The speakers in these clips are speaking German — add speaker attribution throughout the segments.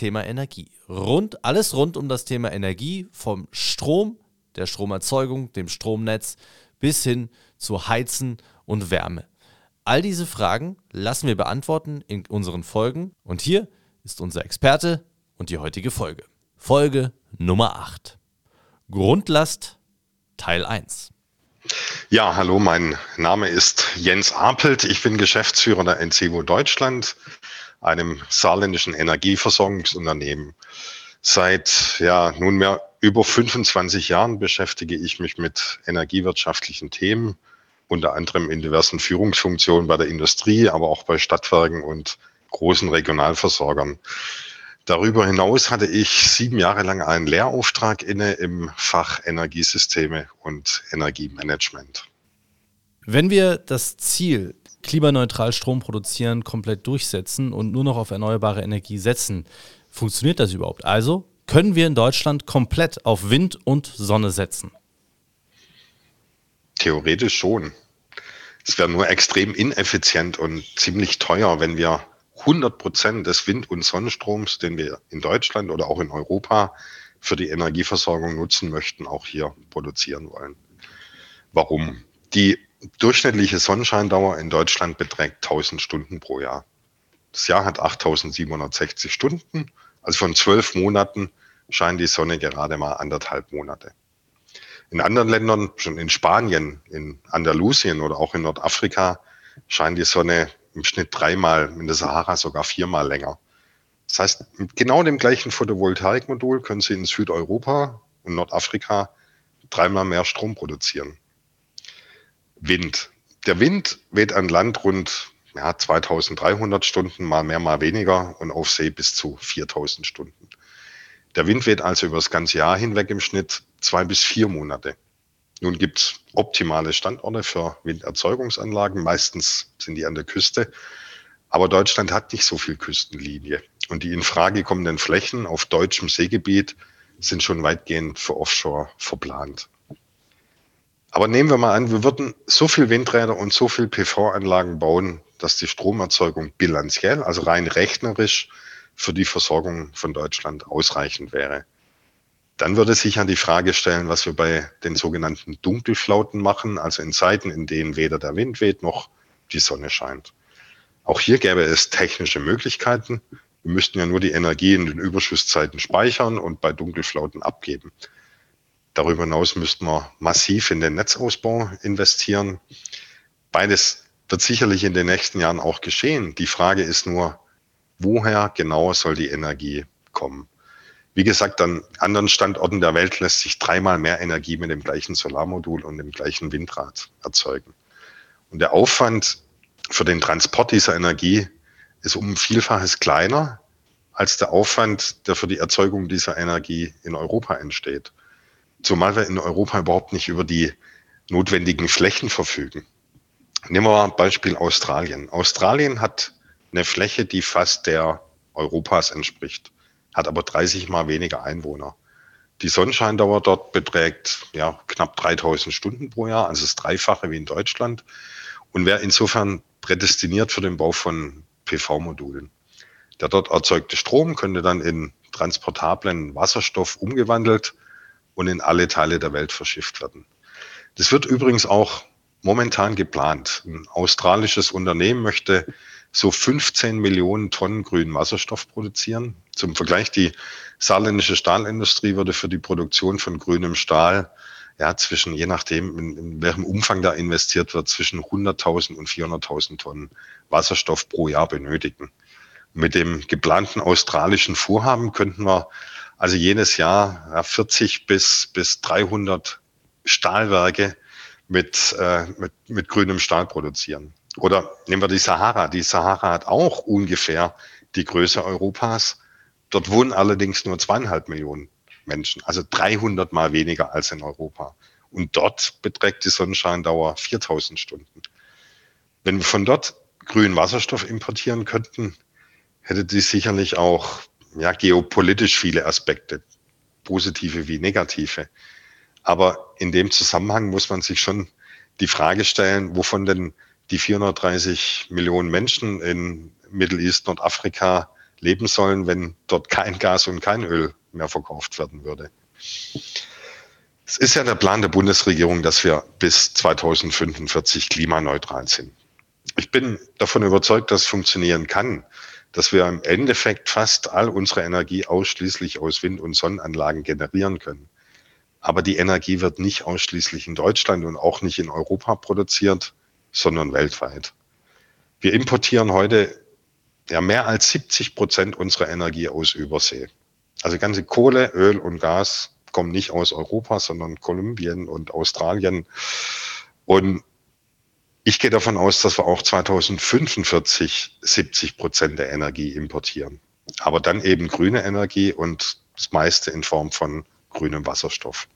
Speaker 1: Thema Energie. Rund, alles rund um das Thema Energie, vom Strom, der Stromerzeugung, dem Stromnetz bis hin zu Heizen und Wärme. All diese Fragen lassen wir beantworten in unseren Folgen und hier ist unser Experte und die heutige Folge. Folge Nummer 8. Grundlast Teil 1.
Speaker 2: Ja, hallo, mein Name ist Jens Apelt. Ich bin Geschäftsführer der NCWO Deutschland einem saarländischen Energieversorgungsunternehmen. Seit ja nunmehr über 25 Jahren beschäftige ich mich mit energiewirtschaftlichen Themen, unter anderem in diversen Führungsfunktionen bei der Industrie, aber auch bei Stadtwerken und großen Regionalversorgern. Darüber hinaus hatte ich sieben Jahre lang einen Lehrauftrag inne im Fach Energiesysteme und Energiemanagement.
Speaker 1: Wenn wir das Ziel klimaneutral Strom produzieren, komplett durchsetzen und nur noch auf erneuerbare Energie setzen. Funktioniert das überhaupt? Also können wir in Deutschland komplett auf Wind und Sonne setzen?
Speaker 2: Theoretisch schon. Es wäre nur extrem ineffizient und ziemlich teuer, wenn wir 100 Prozent des Wind- und Sonnenstroms, den wir in Deutschland oder auch in Europa für die Energieversorgung nutzen möchten, auch hier produzieren wollen. Warum? Die durchschnittliche Sonnenscheindauer in Deutschland beträgt 1000 Stunden pro Jahr. Das Jahr hat 8760 Stunden, also von zwölf Monaten scheint die Sonne gerade mal anderthalb Monate. In anderen Ländern, schon in Spanien, in Andalusien oder auch in Nordafrika, scheint die Sonne im Schnitt dreimal, in der Sahara sogar viermal länger. Das heißt, mit genau dem gleichen Photovoltaikmodul können Sie in Südeuropa und Nordafrika dreimal mehr Strom produzieren. Wind. Der Wind weht an Land rund ja, 2300 Stunden, mal mehr, mal weniger und auf See bis zu 4000 Stunden. Der Wind weht also über das ganze Jahr hinweg im Schnitt zwei bis vier Monate. Nun gibt es optimale Standorte für Winderzeugungsanlagen. Meistens sind die an der Küste. Aber Deutschland hat nicht so viel Küstenlinie. Und die in Frage kommenden Flächen auf deutschem Seegebiet sind schon weitgehend für Offshore verplant. Aber nehmen wir mal an, wir würden so viel Windräder und so viel PV-Anlagen bauen, dass die Stromerzeugung bilanziell, also rein rechnerisch, für die Versorgung von Deutschland ausreichend wäre. Dann würde sich ja die Frage stellen, was wir bei den sogenannten Dunkelflauten machen, also in Zeiten, in denen weder der Wind weht noch die Sonne scheint. Auch hier gäbe es technische Möglichkeiten. Wir müssten ja nur die Energie in den Überschusszeiten speichern und bei Dunkelflauten abgeben. Darüber hinaus müssten wir massiv in den Netzausbau investieren. Beides wird sicherlich in den nächsten Jahren auch geschehen. Die Frage ist nur, woher genau soll die Energie kommen? Wie gesagt, an anderen Standorten der Welt lässt sich dreimal mehr Energie mit dem gleichen Solarmodul und dem gleichen Windrad erzeugen. Und der Aufwand für den Transport dieser Energie ist um Vielfaches kleiner als der Aufwand, der für die Erzeugung dieser Energie in Europa entsteht. Zumal wir in Europa überhaupt nicht über die notwendigen Flächen verfügen. Nehmen wir mal ein Beispiel Australien. Australien hat eine Fläche, die fast der Europas entspricht, hat aber 30 mal weniger Einwohner. Die Sonnenscheindauer dort beträgt ja, knapp 3000 Stunden pro Jahr, also das Dreifache wie in Deutschland und wäre insofern prädestiniert für den Bau von PV-Modulen. Der dort erzeugte Strom könnte dann in transportablen Wasserstoff umgewandelt und in alle Teile der Welt verschifft werden. Das wird übrigens auch momentan geplant. Ein australisches Unternehmen möchte so 15 Millionen Tonnen grünen Wasserstoff produzieren. Zum Vergleich, die saarländische Stahlindustrie würde für die Produktion von grünem Stahl ja, zwischen, je nachdem, in, in welchem Umfang da investiert wird, zwischen 100.000 und 400.000 Tonnen Wasserstoff pro Jahr benötigen. Mit dem geplanten australischen Vorhaben könnten wir also jenes Jahr ja, 40 bis, bis 300 Stahlwerke mit, äh, mit, mit grünem Stahl produzieren. Oder nehmen wir die Sahara. Die Sahara hat auch ungefähr die Größe Europas. Dort wohnen allerdings nur zweieinhalb Millionen Menschen, also 300 mal weniger als in Europa. Und dort beträgt die Sonnenscheindauer 4000 Stunden. Wenn wir von dort grünen Wasserstoff importieren könnten, hätte dies sicherlich auch ja, geopolitisch viele Aspekte, positive wie negative. Aber in dem Zusammenhang muss man sich schon die Frage stellen, wovon denn die 430 Millionen Menschen in Middle East, Nordafrika leben sollen, wenn dort kein Gas und kein Öl mehr verkauft werden würde. Es ist ja der Plan der Bundesregierung, dass wir bis 2045 klimaneutral sind. Ich bin davon überzeugt, dass es funktionieren kann, dass wir im Endeffekt fast all unsere Energie ausschließlich aus Wind- und Sonnenanlagen generieren können. Aber die Energie wird nicht ausschließlich in Deutschland und auch nicht in Europa produziert, sondern weltweit. Wir importieren heute ja mehr als 70 Prozent unserer Energie aus Übersee. Also ganze Kohle, Öl und Gas kommen nicht aus Europa, sondern Kolumbien und Australien. Und ich gehe davon aus, dass wir auch 2045 70 Prozent der Energie importieren. Aber dann eben grüne Energie und das meiste in Form von grünem Wasserstoff.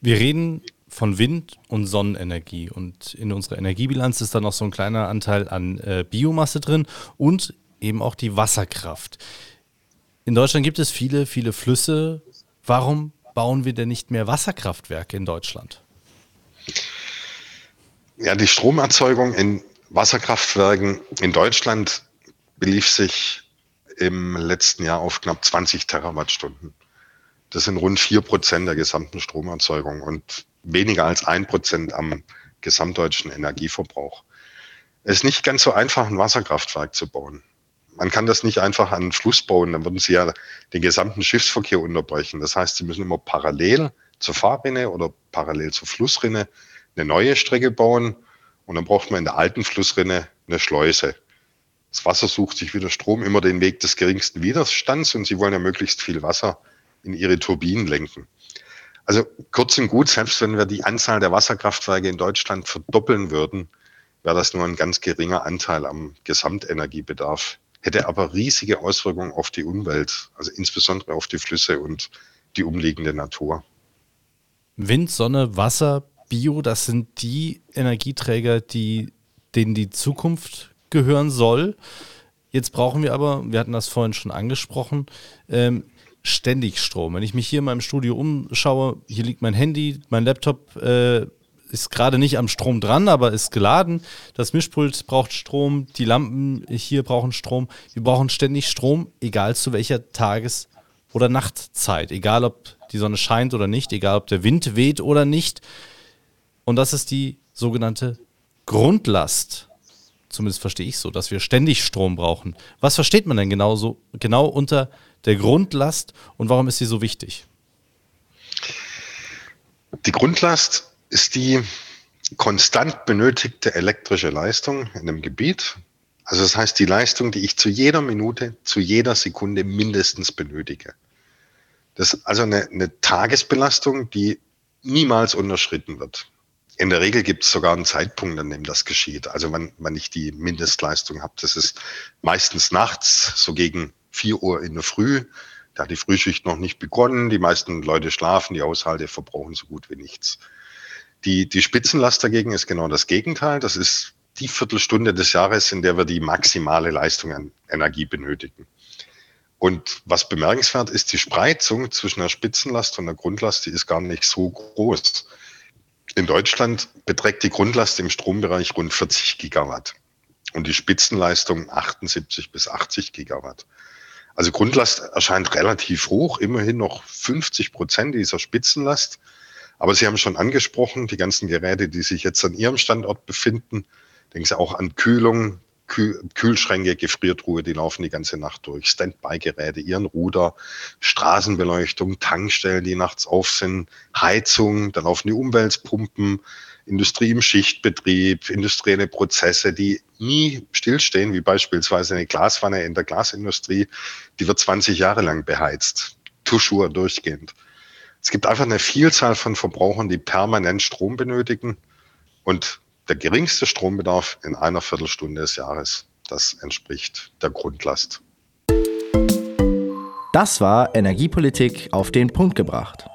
Speaker 1: Wir reden von Wind- und Sonnenenergie und in unserer Energiebilanz ist dann noch so ein kleiner Anteil an äh, Biomasse drin und eben auch die Wasserkraft. In Deutschland gibt es viele, viele Flüsse. Warum bauen wir denn nicht mehr Wasserkraftwerke in Deutschland?
Speaker 2: Ja, die Stromerzeugung in Wasserkraftwerken in Deutschland belief sich im letzten Jahr auf knapp 20 Terawattstunden. Das sind rund vier Prozent der gesamten Stromerzeugung und weniger als ein Prozent am gesamtdeutschen Energieverbrauch. Es ist nicht ganz so einfach, ein Wasserkraftwerk zu bauen. Man kann das nicht einfach an den Fluss bauen, dann würden Sie ja den gesamten Schiffsverkehr unterbrechen. Das heißt, Sie müssen immer parallel zur Fahrrinne oder parallel zur Flussrinne eine neue Strecke bauen und dann braucht man in der alten Flussrinne eine Schleuse. Das Wasser sucht sich wieder Strom immer den Weg des geringsten Widerstands und Sie wollen ja möglichst viel Wasser in Ihre Turbinen lenken. Also kurz und gut, selbst wenn wir die Anzahl der Wasserkraftwerke in Deutschland verdoppeln würden, wäre das nur ein ganz geringer Anteil am Gesamtenergiebedarf, hätte aber riesige Auswirkungen auf die Umwelt, also insbesondere auf die Flüsse und die umliegende Natur.
Speaker 1: Wind, Sonne, Wasser, Bio, das sind die Energieträger, die, denen die Zukunft gehören soll. Jetzt brauchen wir aber, wir hatten das vorhin schon angesprochen, ähm, ständig Strom. Wenn ich mich hier in meinem Studio umschaue, hier liegt mein Handy, mein Laptop äh, ist gerade nicht am Strom dran, aber ist geladen. Das Mischpult braucht Strom, die Lampen hier brauchen Strom. Wir brauchen ständig Strom, egal zu welcher Tages- oder Nachtzeit, egal ob die Sonne scheint oder nicht, egal ob der Wind weht oder nicht. Und das ist die sogenannte Grundlast. Zumindest verstehe ich so, dass wir ständig Strom brauchen. Was versteht man denn genau so, genau unter der Grundlast und warum ist sie so wichtig?
Speaker 2: Die Grundlast ist die konstant benötigte elektrische Leistung in einem Gebiet. Also das heißt die Leistung, die ich zu jeder Minute, zu jeder Sekunde mindestens benötige. Das ist also eine, eine Tagesbelastung, die niemals unterschritten wird. In der Regel gibt es sogar einen Zeitpunkt, an dem das geschieht. Also wenn, wenn ich die Mindestleistung habe, das ist meistens nachts, so gegen 4 Uhr in der Früh. Da hat die Frühschicht noch nicht begonnen. Die meisten Leute schlafen, die Haushalte verbrauchen so gut wie nichts. Die, die Spitzenlast dagegen ist genau das Gegenteil. Das ist die Viertelstunde des Jahres, in der wir die maximale Leistung an Energie benötigen. Und was bemerkenswert ist, die Spreizung zwischen der Spitzenlast und der Grundlast, die ist gar nicht so groß. In Deutschland beträgt die Grundlast im Strombereich rund 40 Gigawatt und die Spitzenleistung 78 bis 80 Gigawatt. Also Grundlast erscheint relativ hoch, immerhin noch 50 Prozent dieser Spitzenlast. Aber Sie haben schon angesprochen, die ganzen Geräte, die sich jetzt an Ihrem Standort befinden, denken Sie auch an Kühlung, Kühlschränke, Gefriertruhe, die laufen die ganze Nacht durch, Standby-Geräte, ihren Ruder, Straßenbeleuchtung, Tankstellen, die nachts auf sind, Heizung, dann laufen die Umweltpumpen, Industrie im Schichtbetrieb, industrielle Prozesse, die nie stillstehen, wie beispielsweise eine Glaswanne in der Glasindustrie, die wird 20 Jahre lang beheizt, Tuschur durchgehend. Es gibt einfach eine Vielzahl von Verbrauchern, die permanent Strom benötigen und der geringste Strombedarf in einer Viertelstunde des Jahres. Das entspricht der Grundlast.
Speaker 3: Das war Energiepolitik auf den Punkt gebracht.